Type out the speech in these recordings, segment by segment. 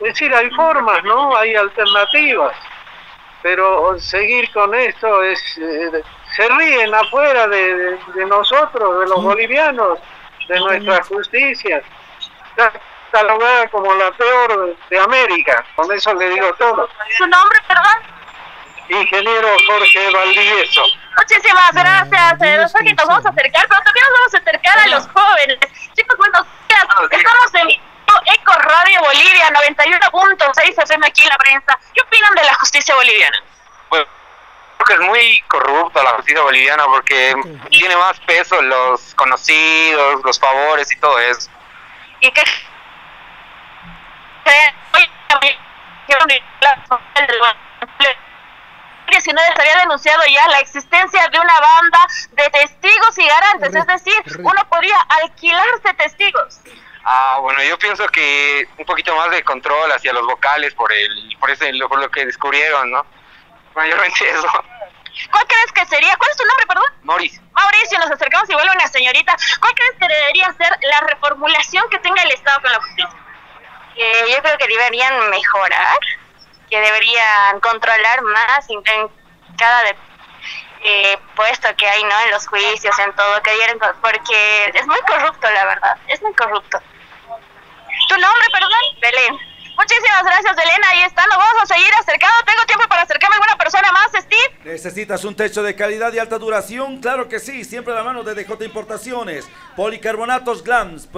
Es decir, hay formas, ¿no? Hay alternativas. Pero seguir con esto es... Eh, se ríen afuera de, nosotros, de los bolivianos, de nuestra justicia. Está catalogada como la peor de América. Con eso le digo todo. ¿Su nombre, perdón? ingeniero Jorge Valdivieso. Muchísimas gracias, eh, nos vamos a acercar, pero también nos vamos a acercar a los jóvenes. Chicos, buenos días, estamos en Eco Radio Bolivia 91.6 FM aquí en la prensa. ¿Qué opinan de la justicia boliviana? Bueno, creo que es muy corrupta la justicia boliviana porque tiene más peso los conocidos, los favores y todo eso. ¿Y qué? ¿Qué? 19 se había denunciado ya la existencia de una banda de testigos y garantes, es decir, uno podría alquilarse testigos. Ah, bueno, yo pienso que un poquito más de control hacia los vocales por el por ese por lo que descubrieron, ¿no? Mayormente eso. ¿Cuál crees que sería? ¿Cuál es tu nombre, perdón? Mauricio. Mauricio, nos acercamos y vuelve una señorita. ¿Cuál crees que debería ser la reformulación que tenga el Estado con la justicia? Eh, yo creo que deberían mejorar que deberían controlar más en cada eh, puesto que hay no en los juicios en todo que dieron porque es muy corrupto la verdad es muy corrupto tu nombre perdón Belén Muchísimas gracias, Elena. Ahí está. Nos vamos a seguir acercando. Tengo tiempo para acercarme a alguna persona más, Steve. ¿Necesitas un techo de calidad y alta duración? Claro que sí. Siempre a la mano de DJ Importaciones. Policarbonatos Glams.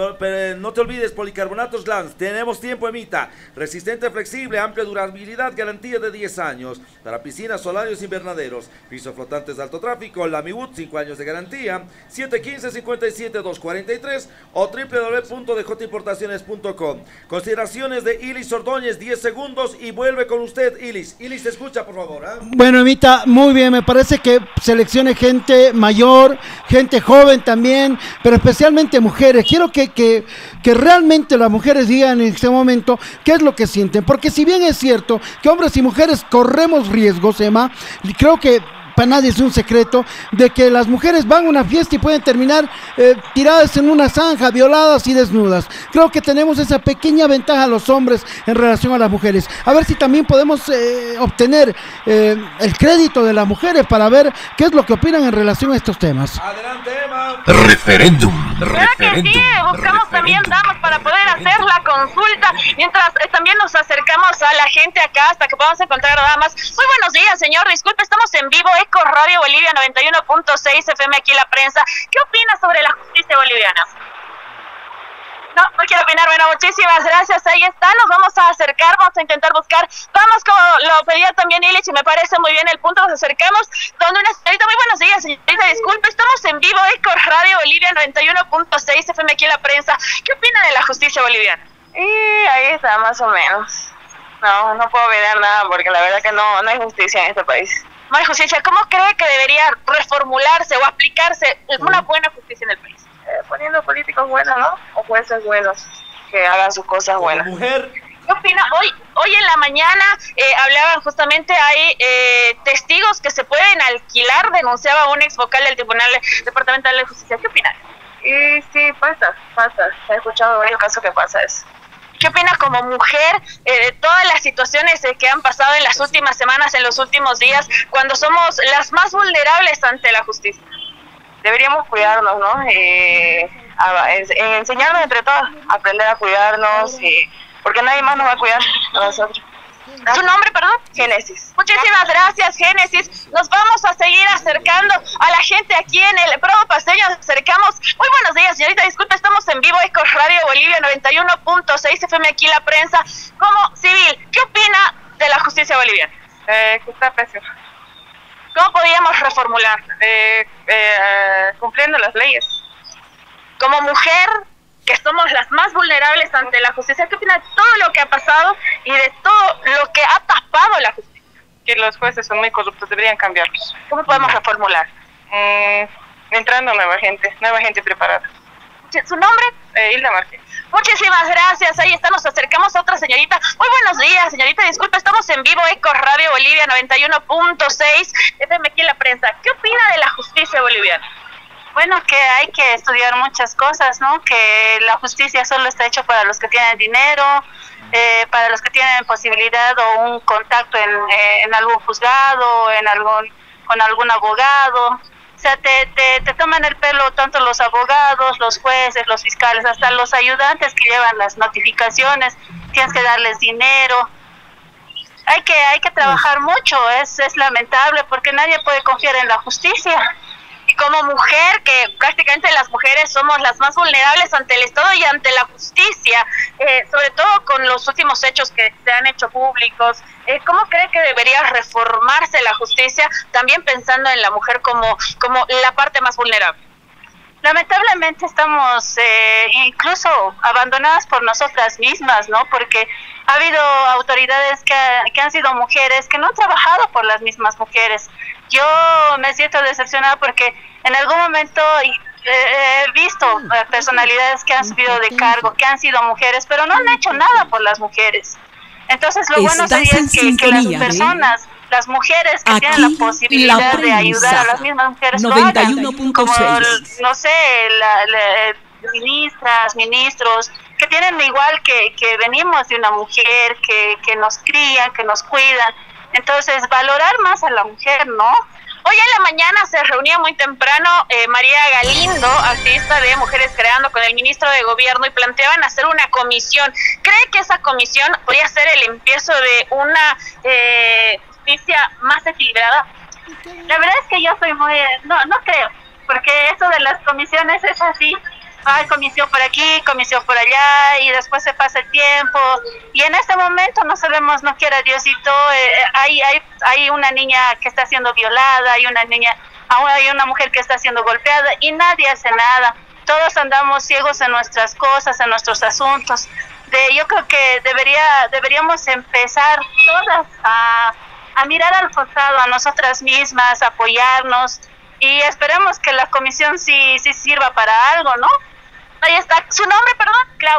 No te olvides, policarbonatos Glams. Tenemos tiempo, emita. Resistente, flexible, amplia durabilidad, garantía de 10 años. Para piscinas, solarios, invernaderos. Pisos flotantes de alto tráfico. La Miwood, 5 años de garantía. 715-57-243 o www.djimportaciones.com. Consideraciones de Ilis Ilis 10 segundos y vuelve con usted, Ilis. Ilis, te escucha, por favor. ¿ah? Bueno, Emita, muy bien. Me parece que seleccione gente mayor, gente joven también, pero especialmente mujeres. Quiero que, que, que realmente las mujeres digan en este momento qué es lo que sienten. Porque si bien es cierto que hombres y mujeres corremos riesgos, Emma, creo que para nadie es un secreto de que las mujeres van a una fiesta y pueden terminar eh, tiradas en una zanja, violadas y desnudas. Creo que tenemos esa pequeña ventaja los hombres en relación a las mujeres. A ver si también podemos eh, obtener eh, el crédito de las mujeres para ver qué es lo que opinan en relación a estos temas. Adelante, Referéndum. que sí, buscamos también damas para poder hacer la consulta, mientras también nos acercamos a la gente acá hasta que podamos encontrar damas. Muy buenos días, señor. Disculpe, estamos en vivo. Eco Radio Bolivia 91.6 FM aquí en la prensa. ¿Qué opina sobre la justicia boliviana? No, no quiero opinar. Bueno, muchísimas gracias. Ahí está. Nos vamos a acercar, vamos a intentar buscar. Vamos como lo pedía también Illich y me parece muy bien el punto. Nos acercamos donde una señorita. Muy buenos días, señorita. Disculpe, estamos en vivo. Eco Radio Bolivia 91.6 FM aquí en la prensa. ¿Qué opina de la justicia boliviana? Y ahí está, más o menos. No, no puedo ver nada porque la verdad que no, no hay justicia en este país. María Justicia, ¿cómo cree que debería reformularse o aplicarse una buena justicia en el país? Eh, poniendo políticos buenos, ¿no? O jueces buenos que hagan sus cosas buenas. Mujer. ¿Qué opina? Hoy, hoy en la mañana eh, hablaban justamente, hay eh, testigos que se pueden alquilar, denunciaba un ex vocal del Tribunal Departamental de Justicia. ¿Qué opina? Y sí, pasa, pasa. He escuchado varios casos que pasa eso. ¿Qué opinas como mujer eh, de todas las situaciones eh, que han pasado en las últimas semanas, en los últimos días, cuando somos las más vulnerables ante la justicia? Deberíamos cuidarnos, ¿no? Eh, enseñarnos entre todos, aprender a cuidarnos, y, porque nadie más nos va a cuidar a nosotros. ¿Su nombre, perdón? Génesis. Muchísimas gracias, Génesis. Nos vamos a seguir acercando a la gente aquí en el Provo Paseño. Nos acercamos. Muy buenos días, señorita. Disculpe, estamos en vivo. Eco Radio Bolivia 91.6 FM aquí la prensa. Como civil, ¿qué opina de la justicia boliviana? Eh, que está pésimo. ¿Cómo podríamos reformular? Eh, eh, cumpliendo las leyes. Como mujer, que somos las más vulnerables ante la justicia. ¿Qué opina de todo lo que ha pasado y de todo lo que ha tapado la justicia? Que los jueces son muy corruptos, deberían cambiarlos. ¿Cómo podemos reformular? Mm, entrando nueva gente, nueva gente preparada. ¿Su nombre? Eh, Hilda Martínez. Muchísimas gracias. Ahí está, nos acercamos a otra señorita. Muy buenos días, señorita. Disculpe, estamos en vivo, Eco Radio Bolivia 91.6, FM aquí en la prensa. ¿Qué opina de la justicia boliviana? Bueno, que hay que estudiar muchas cosas, ¿no? Que la justicia solo está hecha para los que tienen dinero, eh, para los que tienen posibilidad o un contacto en, eh, en algún juzgado, en algún, con algún abogado. O sea, te, te, te toman el pelo tanto los abogados, los jueces, los fiscales, hasta los ayudantes que llevan las notificaciones, tienes que darles dinero. Hay que, hay que trabajar mucho, es, es lamentable porque nadie puede confiar en la justicia y como mujer, que prácticamente las mujeres somos las más vulnerables ante el Estado y ante la justicia, eh, sobre todo con los últimos hechos que se han hecho públicos, eh, ¿cómo cree que debería reformarse la justicia también pensando en la mujer como, como la parte más vulnerable? lamentablemente estamos eh, incluso abandonadas por nosotras mismas, ¿no? Porque ha habido autoridades que, que, han sido mujeres que no han trabajado por las mismas mujeres. Yo me siento decepcionada porque en algún momento he visto eh, personalidades que han subido de cargo, que han sido mujeres, pero no han hecho nada por las mujeres. Entonces lo bueno sería que, que las personas las mujeres que tienen la posibilidad de ayudar a las mismas mujeres 91.6 no sé la, la, ministras ministros que tienen igual que, que venimos de una mujer que, que nos cría que nos cuidan entonces valorar más a la mujer no Hoy en la mañana se reunía muy temprano eh, María Galindo, artista de Mujeres Creando, con el ministro de Gobierno y planteaban hacer una comisión. ¿Cree que esa comisión podría ser el empiezo de una eh, justicia más equilibrada? La verdad es que yo soy muy... No, no creo, porque eso de las comisiones es así. Hay comisión por aquí, comisión por allá, y después se pasa el tiempo. Y en este momento no sabemos, no quiera Diosito, eh, hay, hay, hay una niña que está siendo violada, hay una niña, hay una mujer que está siendo golpeada, y nadie hace nada. Todos andamos ciegos en nuestras cosas, en nuestros asuntos. De, yo creo que debería, deberíamos empezar todas a a mirar al costado, a nosotras mismas, apoyarnos y esperemos que la comisión sí, sí sirva para algo, ¿no? Ahí está. Su nombre, perdón,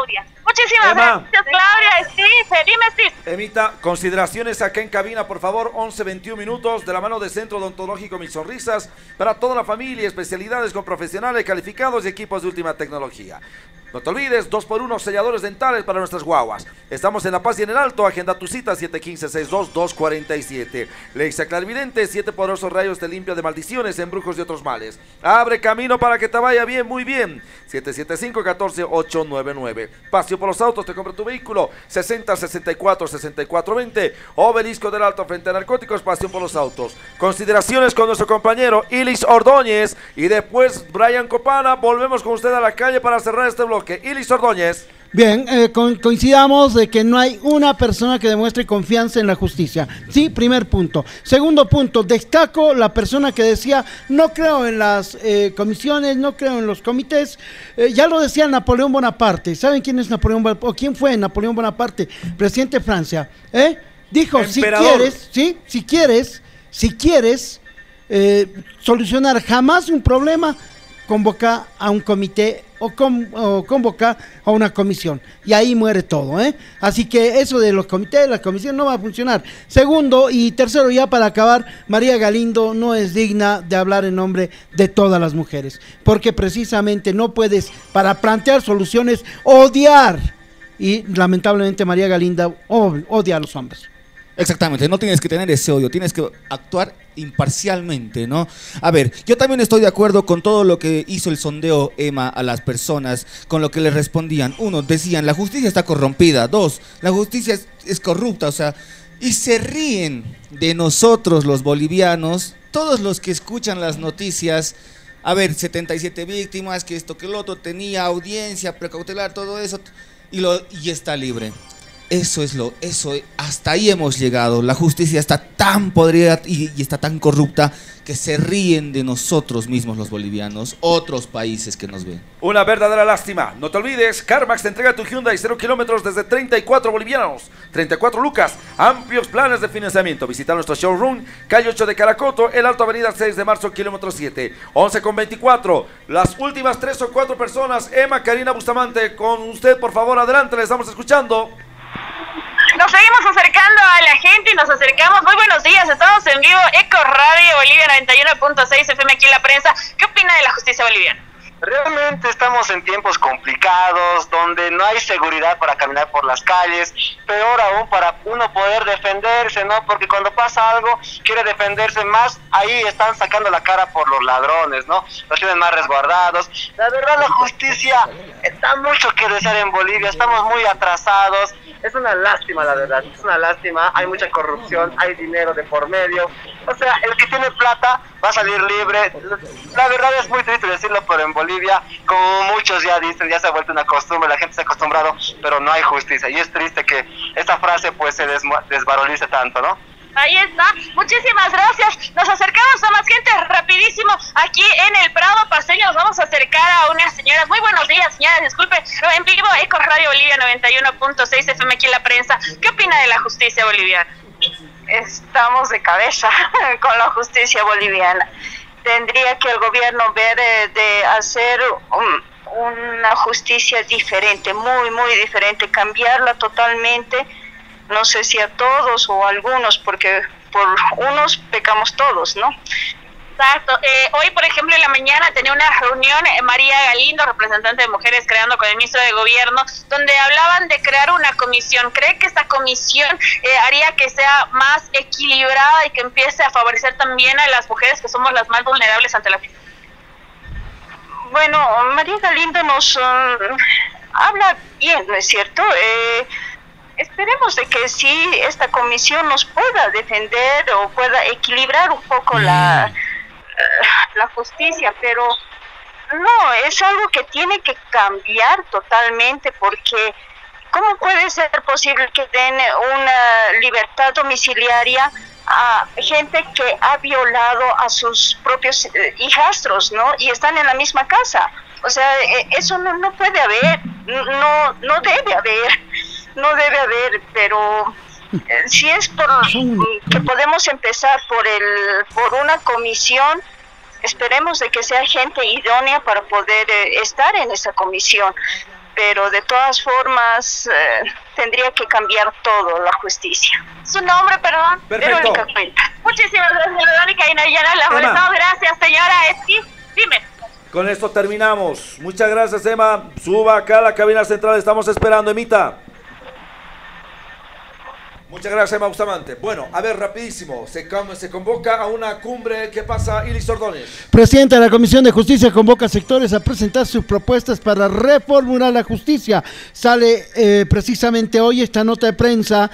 Claudia. Muchísimas gracias, Claudia. Steve, dime, Steve. Emita, consideraciones acá en cabina, por favor. 11, 21 minutos de la mano de Centro Odontológico Mis Sonrisas para toda la familia, especialidades con profesionales calificados y equipos de última tecnología. No te olvides, 2 por 1 selladores dentales para nuestras guaguas. Estamos en La Paz y en el Alto. Agenda tu cita 715-62-247. Lexa Clarividente, 7 poderosos rayos te limpia de maldiciones, embrujos y otros males. Abre camino para que te vaya bien, muy bien. 775-14-899. Paseo por los autos, te compra tu vehículo. 60-64-6420. Obelisco del Alto frente a narcóticos, pasión por los autos. Consideraciones con nuestro compañero Ilis Ordóñez. Y después Brian Copana. Volvemos con usted a la calle para cerrar este bloque bloque. Ilis Ordóñez. Bien, eh, co coincidamos de que no hay una persona que demuestre confianza en la justicia. Sí, primer punto. Segundo punto, destaco la persona que decía, no creo en las eh, comisiones, no creo en los comités. Eh, ya lo decía Napoleón Bonaparte. ¿Saben quién es Napoleón Bonaparte? ¿O quién fue Napoleón Bonaparte? Presidente de Francia. ¿Eh? Dijo, Emperador. si quieres, sí, si quieres, si quieres solucionar jamás un problema, convoca a un comité o, con, o, convoca a una comisión. Y ahí muere todo, ¿eh? Así que eso de los comités, la comisión no va a funcionar. Segundo y tercero, ya para acabar, María Galindo no es digna de hablar en nombre de todas las mujeres. Porque precisamente no puedes, para plantear soluciones, odiar. Y lamentablemente María Galinda odia a los hombres. Exactamente, no tienes que tener ese odio, tienes que actuar imparcialmente, ¿no? A ver, yo también estoy de acuerdo con todo lo que hizo el sondeo Emma a las personas, con lo que les respondían. Uno, decían, la justicia está corrompida. Dos, la justicia es, es corrupta, o sea, y se ríen de nosotros los bolivianos, todos los que escuchan las noticias. A ver, 77 víctimas, que esto, que el otro tenía audiencia, precautelar, todo eso, y, lo, y está libre. Eso es lo, eso, hasta ahí hemos llegado. La justicia está tan podrida y, está tan corrupta que se ríen de nosotros mismos los bolivianos, otros países que nos ven. Una verdadera lástima. No te olvides, CarMax entrega tu Hyundai 0 kilómetros desde 34 bolivianos, 34 lucas, amplios planes de financiamiento. Visita nuestro showroom, calle 8 de Caracoto, el Alto Avenida 6 de marzo, kilómetro 7, 11 con 24. Las últimas 3 o 4 personas, Emma, Karina Bustamante, con usted, por favor, adelante, le estamos escuchando. Nos seguimos acercando a la gente y nos acercamos. Muy buenos días, estamos en vivo. Eco Radio Bolivia 91.6 FM aquí en la prensa. ¿Qué opina de la justicia boliviana? Realmente estamos en tiempos complicados, donde no hay seguridad para caminar por las calles, peor aún para uno poder defenderse, ¿no? Porque cuando pasa algo, quiere defenderse más, ahí están sacando la cara por los ladrones, ¿no? Los tienen más resguardados. La verdad, la justicia está mucho que desear en Bolivia, estamos muy atrasados. Es una lástima, la verdad, es una lástima. Hay mucha corrupción, hay dinero de por medio. O sea, el que tiene plata va a salir libre. La verdad es muy triste decirlo, pero en Bolivia, como muchos ya dicen, ya se ha vuelto una costumbre, la gente se ha acostumbrado, pero no hay justicia. Y es triste que esta frase pues se desvalorice tanto, ¿no? Ahí está. Muchísimas gracias. Nos acercamos a más gente rapidísimo aquí en el Prado Paseño. Nos vamos a acercar a unas señoras. Muy buenos días, señoras. Disculpe. En vivo, Eco Radio Bolivia 91.6 FM aquí en la prensa. ¿Qué opina de la justicia boliviana? estamos de cabeza con la justicia boliviana. Tendría que el gobierno ver de hacer un- una justicia diferente, muy, muy diferente, cambiarla totalmente. No sé si a todos o a algunos, porque por unos pecamos todos, ¿no? Exacto. Eh, hoy, por ejemplo, en la mañana tenía una reunión eh, María Galindo, representante de Mujeres Creando con el ministro de Gobierno, donde hablaban de crear una comisión. ¿Cree que esta comisión eh, haría que sea más equilibrada y que empiece a favorecer también a las mujeres que somos las más vulnerables ante la Bueno, María Galindo nos um, habla bien, ¿no es cierto? Eh, esperemos de que sí esta comisión nos pueda defender o pueda equilibrar un poco la, eh, la justicia, pero no, es algo que tiene que cambiar totalmente porque ¿cómo puede ser posible que den una libertad domiciliaria a gente que ha violado a sus propios eh, hijastros, ¿no? Y están en la misma casa. O sea, eh, eso no, no puede haber, no, no debe haber, no debe haber, pero eh, si es por que podemos empezar por el por una comisión esperemos de que sea gente idónea para poder eh, estar en esa comisión pero de todas formas eh, tendría que cambiar todo la justicia su nombre perdón Perfecto. Verónica Cuenta Muchísimas gracias, Verónica y Nayana. La. Gracias, señora. Esqui. Dime. Con esto terminamos. Muchas gracias, Emma. Suba acá a la cabina central. Estamos esperando, Emita. Muchas gracias, Emma Bustamante. Bueno, a ver, rapidísimo. Se, se convoca a una cumbre. ¿Qué pasa, Ilis Ordóñez? Presidenta de la Comisión de Justicia convoca a sectores a presentar sus propuestas para reformular la justicia. Sale eh, precisamente hoy esta nota de prensa